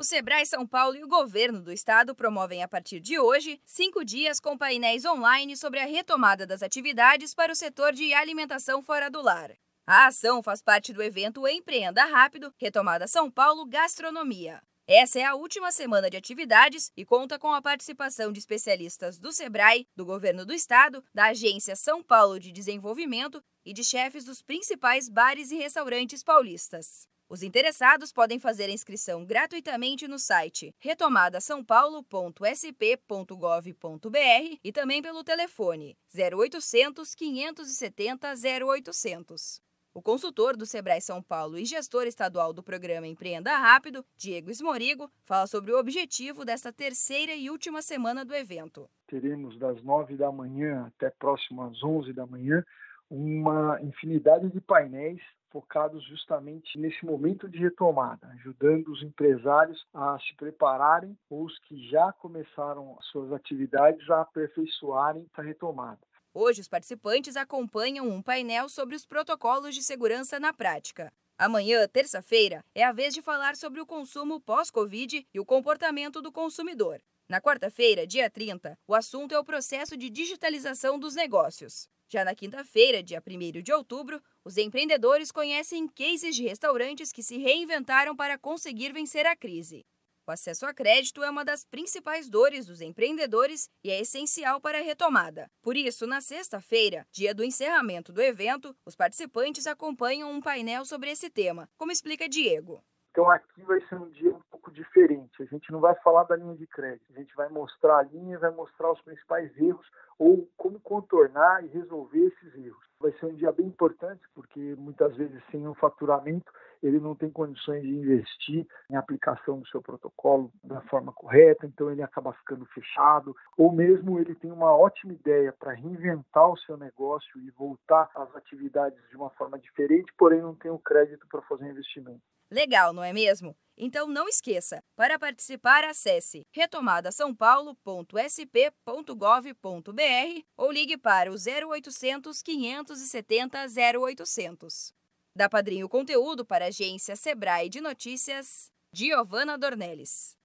O Sebrae São Paulo e o governo do estado promovem a partir de hoje cinco dias com painéis online sobre a retomada das atividades para o setor de alimentação fora do lar. A ação faz parte do evento Empreenda Rápido, Retomada São Paulo Gastronomia. Essa é a última semana de atividades e conta com a participação de especialistas do Sebrae, do governo do estado, da Agência São Paulo de Desenvolvimento e de chefes dos principais bares e restaurantes paulistas. Os interessados podem fazer a inscrição gratuitamente no site retomadasaopaulo.sp.gov.br e também pelo telefone 0800 570 0800. O consultor do Sebrae São Paulo e gestor estadual do programa Empreenda Rápido, Diego Esmorigo, fala sobre o objetivo desta terceira e última semana do evento. Teremos das nove da manhã até próximo às onze da manhã uma infinidade de painéis focados justamente nesse momento de retomada, ajudando os empresários a se prepararem ou os que já começaram suas atividades a aperfeiçoarem essa retomada. Hoje, os participantes acompanham um painel sobre os protocolos de segurança na prática. Amanhã, terça-feira, é a vez de falar sobre o consumo pós-Covid e o comportamento do consumidor. Na quarta-feira, dia 30, o assunto é o processo de digitalização dos negócios. Já na quinta-feira, dia 1 de outubro, os empreendedores conhecem cases de restaurantes que se reinventaram para conseguir vencer a crise. O acesso a crédito é uma das principais dores dos empreendedores e é essencial para a retomada. Por isso, na sexta-feira, dia do encerramento do evento, os participantes acompanham um painel sobre esse tema, como explica Diego. Então aqui vai ser um dia um pouco diferente. A gente não vai falar da linha de crédito, a gente vai mostrar a linha, vai mostrar os principais erros ou como contornar e resolver esses erros. Vai ser um dia bem importante, porque muitas vezes sem um faturamento ele não tem condições de investir em aplicação do seu protocolo da forma correta, então ele acaba ficando fechado, ou mesmo ele tem uma ótima ideia para reinventar o seu negócio e voltar às atividades de uma forma diferente, porém não tem o crédito para fazer um investimento. Legal, não é mesmo? Então não esqueça, para participar acesse retomadasaopaulo.sp.gov.br ou ligue para o 0800 570 0800. Da Padrinho Conteúdo para a agência Sebrae de Notícias, Giovana Dornelles.